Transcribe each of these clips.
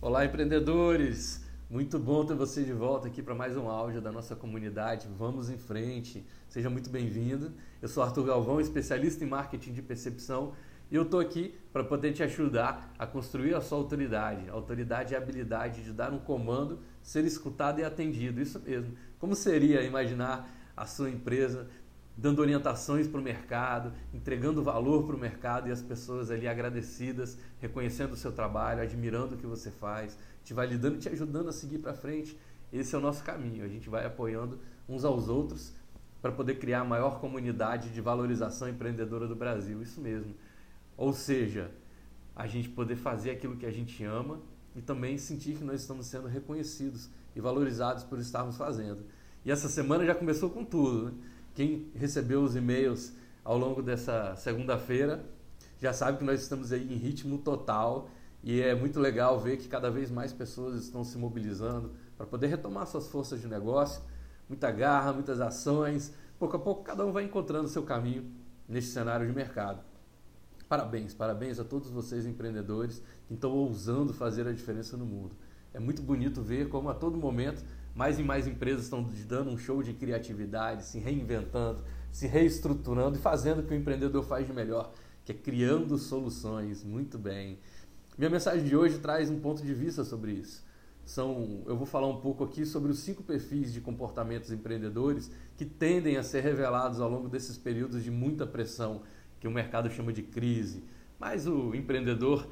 Olá, empreendedores! Muito bom ter você de volta aqui para mais um áudio da nossa comunidade. Vamos em frente. Seja muito bem-vindo. Eu sou Arthur Galvão, especialista em marketing de percepção, e eu estou aqui para poder te ajudar a construir a sua autoridade. Autoridade é a habilidade de dar um comando, ser escutado e atendido. Isso mesmo. Como seria imaginar a sua empresa dando orientações para o mercado, entregando valor para o mercado e as pessoas ali agradecidas, reconhecendo o seu trabalho, admirando o que você faz, te validando, te ajudando a seguir para frente. Esse é o nosso caminho. A gente vai apoiando uns aos outros para poder criar a maior comunidade de valorização empreendedora do Brasil. Isso mesmo. Ou seja, a gente poder fazer aquilo que a gente ama e também sentir que nós estamos sendo reconhecidos e valorizados por estarmos fazendo. E essa semana já começou com tudo. Né? Quem recebeu os e-mails ao longo dessa segunda-feira já sabe que nós estamos aí em ritmo total e é muito legal ver que cada vez mais pessoas estão se mobilizando para poder retomar suas forças de negócio, muita garra, muitas ações. Pouco a pouco cada um vai encontrando seu caminho neste cenário de mercado. Parabéns, parabéns a todos vocês empreendedores que estão ousando fazer a diferença no mundo. É muito bonito ver como a todo momento mais e mais empresas estão dando um show de criatividade, se reinventando, se reestruturando e fazendo o que o empreendedor faz de melhor, que é criando soluções. Muito bem. Minha mensagem de hoje traz um ponto de vista sobre isso. São, eu vou falar um pouco aqui sobre os cinco perfis de comportamentos empreendedores que tendem a ser revelados ao longo desses períodos de muita pressão que o mercado chama de crise. Mas o empreendedor,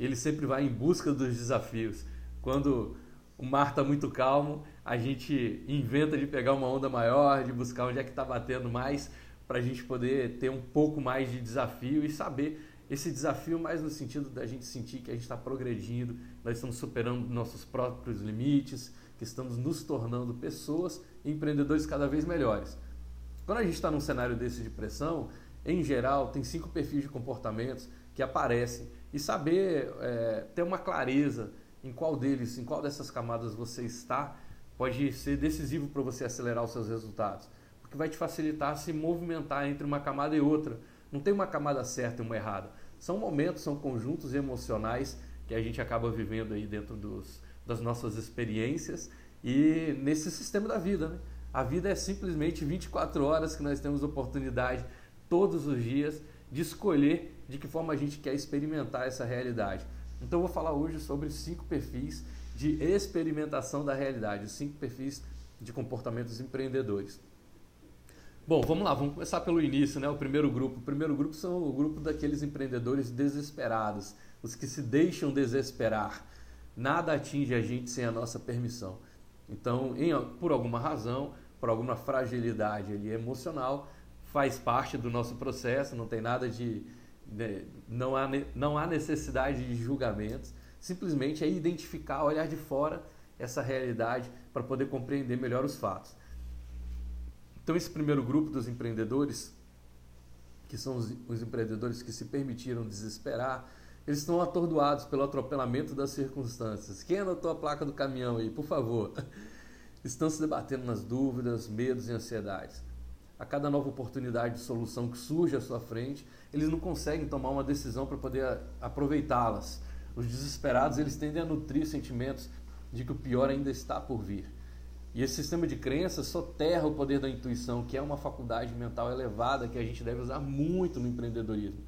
ele sempre vai em busca dos desafios. Quando o mar está muito calmo, a gente inventa de pegar uma onda maior, de buscar onde é que está batendo mais, para a gente poder ter um pouco mais de desafio e saber esse desafio mais no sentido da gente sentir que a gente está progredindo, nós estamos superando nossos próprios limites, que estamos nos tornando pessoas e empreendedores cada vez melhores. Quando a gente está num cenário desse de pressão, em geral, tem cinco perfis de comportamentos que aparecem e saber é, ter uma clareza em qual deles, em qual dessas camadas você está, pode ser decisivo para você acelerar os seus resultados, porque vai te facilitar se movimentar entre uma camada e outra. Não tem uma camada certa e uma errada. São momentos, são conjuntos emocionais que a gente acaba vivendo aí dentro dos, das nossas experiências e nesse sistema da vida. Né? A vida é simplesmente 24 horas que nós temos oportunidade todos os dias de escolher de que forma a gente quer experimentar essa realidade. Então eu vou falar hoje sobre cinco perfis de experimentação da realidade, cinco perfis de comportamentos empreendedores. Bom, vamos lá, vamos começar pelo início, né? O primeiro grupo. O primeiro grupo são o grupo daqueles empreendedores desesperados, os que se deixam desesperar. Nada atinge a gente sem a nossa permissão. Então, em, por alguma razão, por alguma fragilidade ali emocional, faz parte do nosso processo, não tem nada de, não há, não há necessidade de julgamentos, simplesmente é identificar, olhar de fora essa realidade para poder compreender melhor os fatos. Então, esse primeiro grupo dos empreendedores, que são os, os empreendedores que se permitiram desesperar, eles estão atordoados pelo atropelamento das circunstâncias. Quem anotou a placa do caminhão aí, por favor? Estão se debatendo nas dúvidas, medos e ansiedades a cada nova oportunidade de solução que surge à sua frente, eles não conseguem tomar uma decisão para poder aproveitá-las. Os desesperados, eles tendem a nutrir sentimentos de que o pior ainda está por vir. E esse sistema de crenças soterra o poder da intuição, que é uma faculdade mental elevada que a gente deve usar muito no empreendedorismo.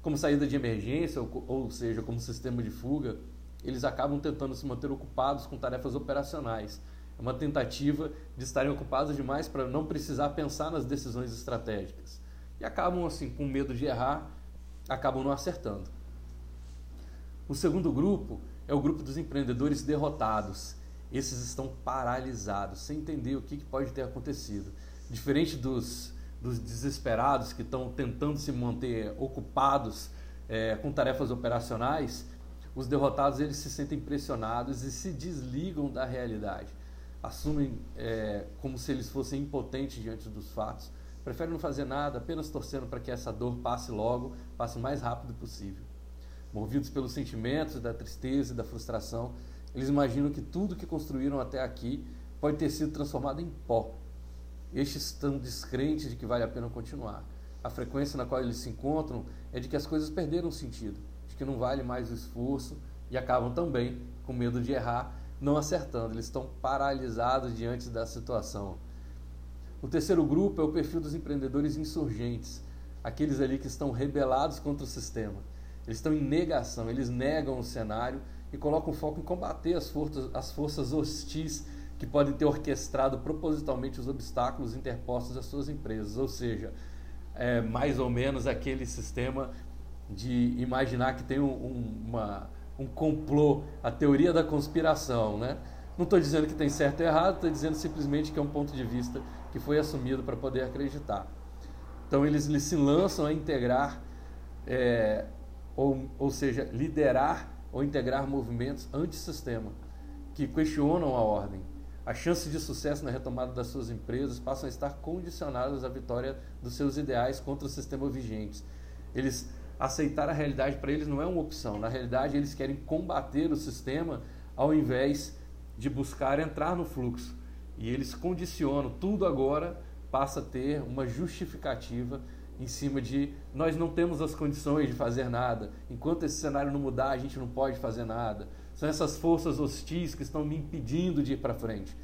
Como saída de emergência, ou, ou seja, como sistema de fuga, eles acabam tentando se manter ocupados com tarefas operacionais é uma tentativa de estarem ocupados demais para não precisar pensar nas decisões estratégicas. E acabam, assim, com medo de errar, acabam não acertando. O segundo grupo é o grupo dos empreendedores derrotados. Esses estão paralisados, sem entender o que pode ter acontecido. Diferente dos, dos desesperados que estão tentando se manter ocupados é, com tarefas operacionais, os derrotados eles se sentem pressionados e se desligam da realidade assumem é, como se eles fossem impotentes diante dos fatos, preferem não fazer nada, apenas torcendo para que essa dor passe logo, passe o mais rápido possível. Movidos pelos sentimentos da tristeza e da frustração, eles imaginam que tudo que construíram até aqui pode ter sido transformado em pó. Estes estão descrentes de que vale a pena continuar. A frequência na qual eles se encontram é de que as coisas perderam sentido, de que não vale mais o esforço e acabam também com medo de errar, não acertando, eles estão paralisados diante da situação. O terceiro grupo é o perfil dos empreendedores insurgentes, aqueles ali que estão rebelados contra o sistema. Eles estão em negação, eles negam o cenário e colocam foco em combater as forças, as forças hostis que podem ter orquestrado propositalmente os obstáculos interpostos às suas empresas, ou seja, é mais ou menos aquele sistema de imaginar que tem um, um, uma, um complô, a teoria da conspiração, né? Não estou dizendo que tem certo e errado, estou dizendo simplesmente que é um ponto de vista que foi assumido para poder acreditar. Então eles, se lançam a integrar, é, ou, ou seja, liderar ou integrar movimentos antissistema, que questionam a ordem. As chances de sucesso na retomada das suas empresas passam a estar condicionadas à vitória dos seus ideais contra o sistema vigente. Eles aceitar a realidade para eles não é uma opção. Na realidade, eles querem combater o sistema ao invés de buscar entrar no fluxo. E eles condicionam tudo agora passa a ter uma justificativa em cima de nós não temos as condições de fazer nada. Enquanto esse cenário não mudar, a gente não pode fazer nada. São essas forças hostis que estão me impedindo de ir para frente.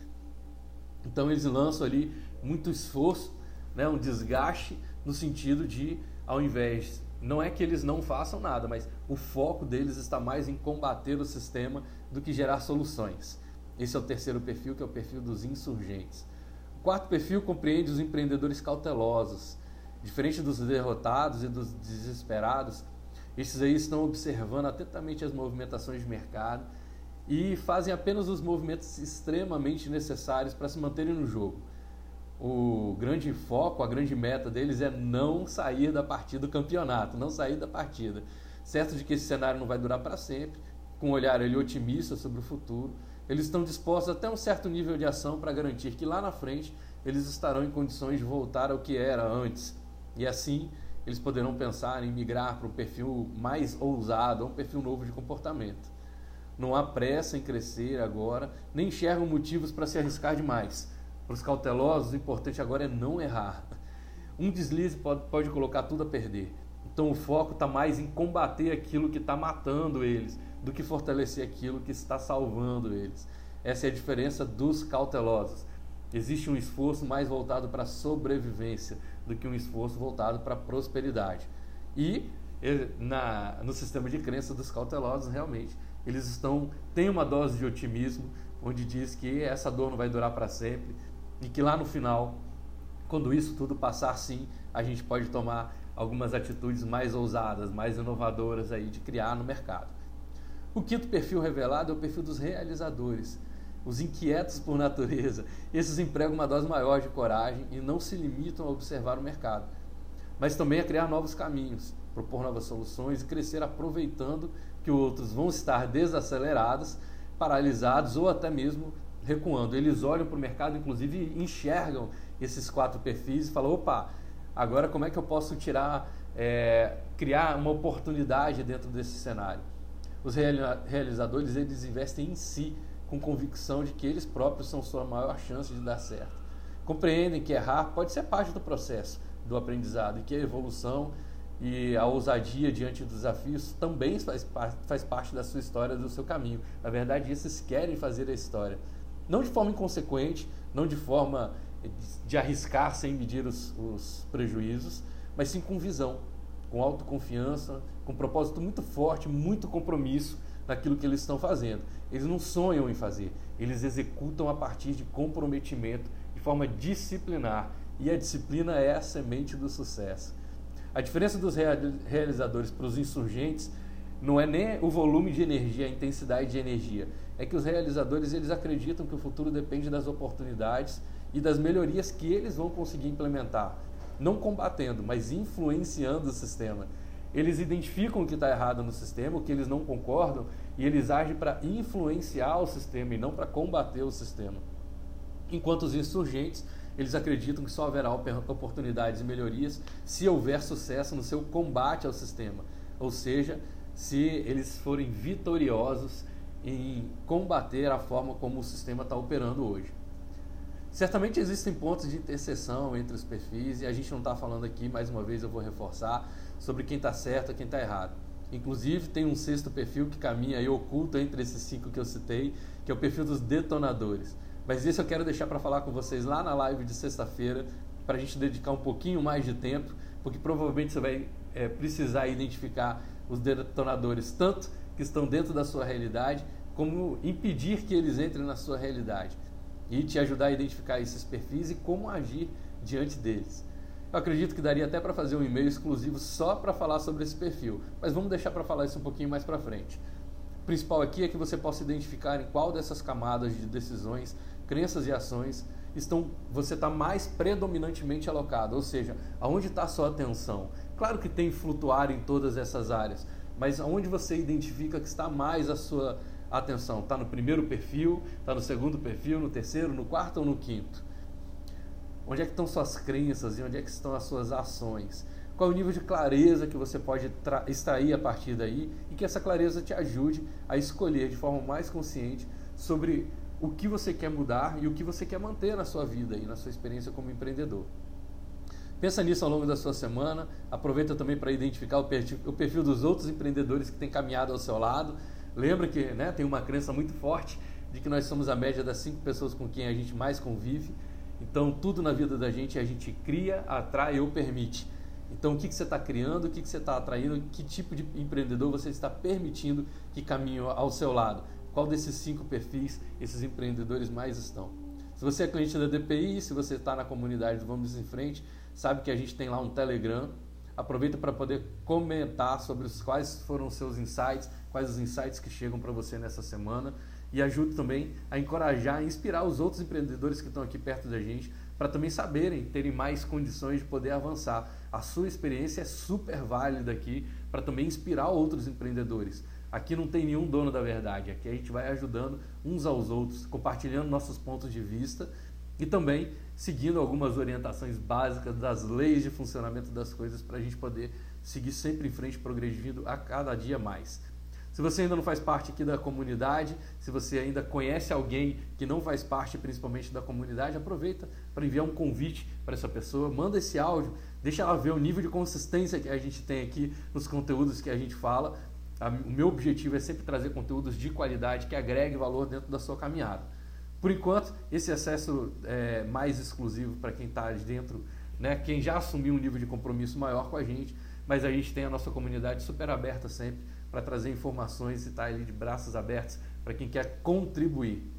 Então eles lançam ali muito esforço, né, um desgaste no sentido de, ao invés, não é que eles não façam nada, mas o foco deles está mais em combater o sistema do que gerar soluções. Esse é o terceiro perfil, que é o perfil dos insurgentes. O quarto perfil compreende os empreendedores cautelosos, Diferente dos derrotados e dos desesperados, esses aí estão observando atentamente as movimentações de mercado e fazem apenas os movimentos extremamente necessários para se manterem no jogo. O grande foco, a grande meta deles é não sair da partida do campeonato, não sair da partida. Certo de que esse cenário não vai durar para sempre, com um olhar ali otimista sobre o futuro, eles estão dispostos até um certo nível de ação para garantir que lá na frente eles estarão em condições de voltar ao que era antes, e assim, eles poderão pensar em migrar para um perfil mais ousado, um perfil novo de comportamento. Não há pressa em crescer agora, nem enxergam motivos para se arriscar demais. Para os cautelosos, o importante agora é não errar. Um deslize pode, pode colocar tudo a perder. Então o foco está mais em combater aquilo que está matando eles, do que fortalecer aquilo que está salvando eles. Essa é a diferença dos cautelosos. Existe um esforço mais voltado para a sobrevivência do que um esforço voltado para a prosperidade. E na, no sistema de crença dos cautelosos, realmente, eles estão têm uma dose de otimismo, onde diz que essa dor não vai durar para sempre e que lá no final, quando isso tudo passar, sim, a gente pode tomar algumas atitudes mais ousadas, mais inovadoras aí de criar no mercado. O quinto perfil revelado é o perfil dos realizadores os inquietos por natureza, esses empregam uma dose maior de coragem e não se limitam a observar o mercado, mas também a criar novos caminhos, propor novas soluções e crescer aproveitando que outros vão estar desacelerados, paralisados ou até mesmo recuando. Eles olham para o mercado, inclusive enxergam esses quatro perfis e falam: opa, agora como é que eu posso tirar, é, criar uma oportunidade dentro desse cenário? Os realizadores eles investem em si com convicção de que eles próprios são sua maior chance de dar certo. Compreendem que errar pode ser parte do processo do aprendizado e que a evolução e a ousadia diante dos desafios também faz, faz parte da sua história, do seu caminho. Na verdade, esses querem fazer a história. Não de forma inconsequente, não de forma de arriscar sem medir os, os prejuízos, mas sim com visão, com autoconfiança, com um propósito muito forte, muito compromisso naquilo que eles estão fazendo. Eles não sonham em fazer, eles executam a partir de comprometimento, de forma disciplinar. E a disciplina é a semente do sucesso. A diferença dos realizadores para os insurgentes não é nem o volume de energia, a intensidade de energia. É que os realizadores eles acreditam que o futuro depende das oportunidades e das melhorias que eles vão conseguir implementar. Não combatendo, mas influenciando o sistema. Eles identificam o que está errado no sistema, o que eles não concordam, e eles agem para influenciar o sistema e não para combater o sistema. Enquanto os insurgentes, eles acreditam que só haverá oportunidades e melhorias se houver sucesso no seu combate ao sistema, ou seja, se eles forem vitoriosos em combater a forma como o sistema está operando hoje. Certamente existem pontos de interseção entre os perfis e a gente não está falando aqui, mais uma vez eu vou reforçar, sobre quem está certo e quem está errado. Inclusive, tem um sexto perfil que caminha aí oculto entre esses cinco que eu citei, que é o perfil dos detonadores. Mas esse eu quero deixar para falar com vocês lá na live de sexta-feira, para a gente dedicar um pouquinho mais de tempo, porque provavelmente você vai é, precisar identificar os detonadores, tanto que estão dentro da sua realidade, como impedir que eles entrem na sua realidade e te ajudar a identificar esses perfis e como agir diante deles. Eu acredito que daria até para fazer um e-mail exclusivo só para falar sobre esse perfil, mas vamos deixar para falar isso um pouquinho mais para frente. O principal aqui é que você possa identificar em qual dessas camadas de decisões, crenças e ações estão você está mais predominantemente alocado, ou seja, aonde está a sua atenção. Claro que tem flutuar em todas essas áreas, mas aonde você identifica que está mais a sua atenção? Está no primeiro perfil, está no segundo perfil, no terceiro, no quarto ou no quinto? Onde é que estão suas crenças e onde é que estão as suas ações? Qual é o nível de clareza que você pode extrair a partir daí e que essa clareza te ajude a escolher de forma mais consciente sobre o que você quer mudar e o que você quer manter na sua vida e na sua experiência como empreendedor. Pensa nisso ao longo da sua semana. Aproveita também para identificar o perfil, dos outros empreendedores que têm caminhado ao seu lado. Lembra que né, tem uma crença muito forte de que nós somos a média das cinco pessoas com quem a gente mais convive. Então, tudo na vida da gente a gente cria, atrai ou permite. Então, o que, que você está criando, o que, que você está atraindo, que tipo de empreendedor você está permitindo que caminhe ao seu lado? Qual desses cinco perfis esses empreendedores mais estão? Se você é cliente da DPI, se você está na comunidade do Vamos em Frente, sabe que a gente tem lá um Telegram. Aproveita para poder comentar sobre os quais foram os seus insights, quais os insights que chegam para você nessa semana e ajude também a encorajar, a inspirar os outros empreendedores que estão aqui perto da gente para também saberem, terem mais condições de poder avançar. A sua experiência é super válida aqui para também inspirar outros empreendedores. Aqui não tem nenhum dono da verdade, aqui a gente vai ajudando uns aos outros, compartilhando nossos pontos de vista e também seguindo algumas orientações básicas das leis de funcionamento das coisas para a gente poder seguir sempre em frente, progredindo a cada dia mais. Se você ainda não faz parte aqui da comunidade, se você ainda conhece alguém que não faz parte principalmente da comunidade, aproveita para enviar um convite para essa pessoa, manda esse áudio, deixa ela ver o nível de consistência que a gente tem aqui nos conteúdos que a gente fala. O meu objetivo é sempre trazer conteúdos de qualidade que agregue valor dentro da sua caminhada. Por enquanto, esse acesso é mais exclusivo para quem está dentro, né? quem já assumiu um nível de compromisso maior com a gente, mas a gente tem a nossa comunidade super aberta sempre para trazer informações e estar tá ali de braços abertos para quem quer contribuir.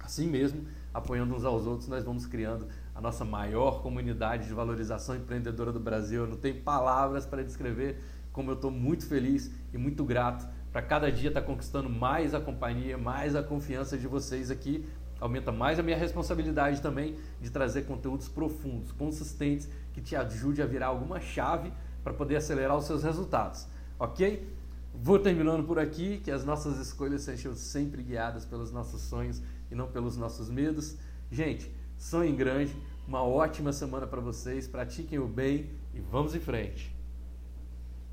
Assim mesmo, apoiando uns aos outros, nós vamos criando a nossa maior comunidade de valorização empreendedora do Brasil. Eu não tenho palavras para descrever como eu estou muito feliz e muito grato para cada dia estar tá conquistando mais a companhia, mais a confiança de vocês aqui. Aumenta mais a minha responsabilidade também de trazer conteúdos profundos, consistentes, que te ajude a virar alguma chave para poder acelerar os seus resultados. Ok? Vou terminando por aqui, que as nossas escolhas sejam sempre guiadas pelos nossos sonhos e não pelos nossos medos. Gente, sonhem grande, uma ótima semana para vocês, pratiquem o bem e vamos em frente.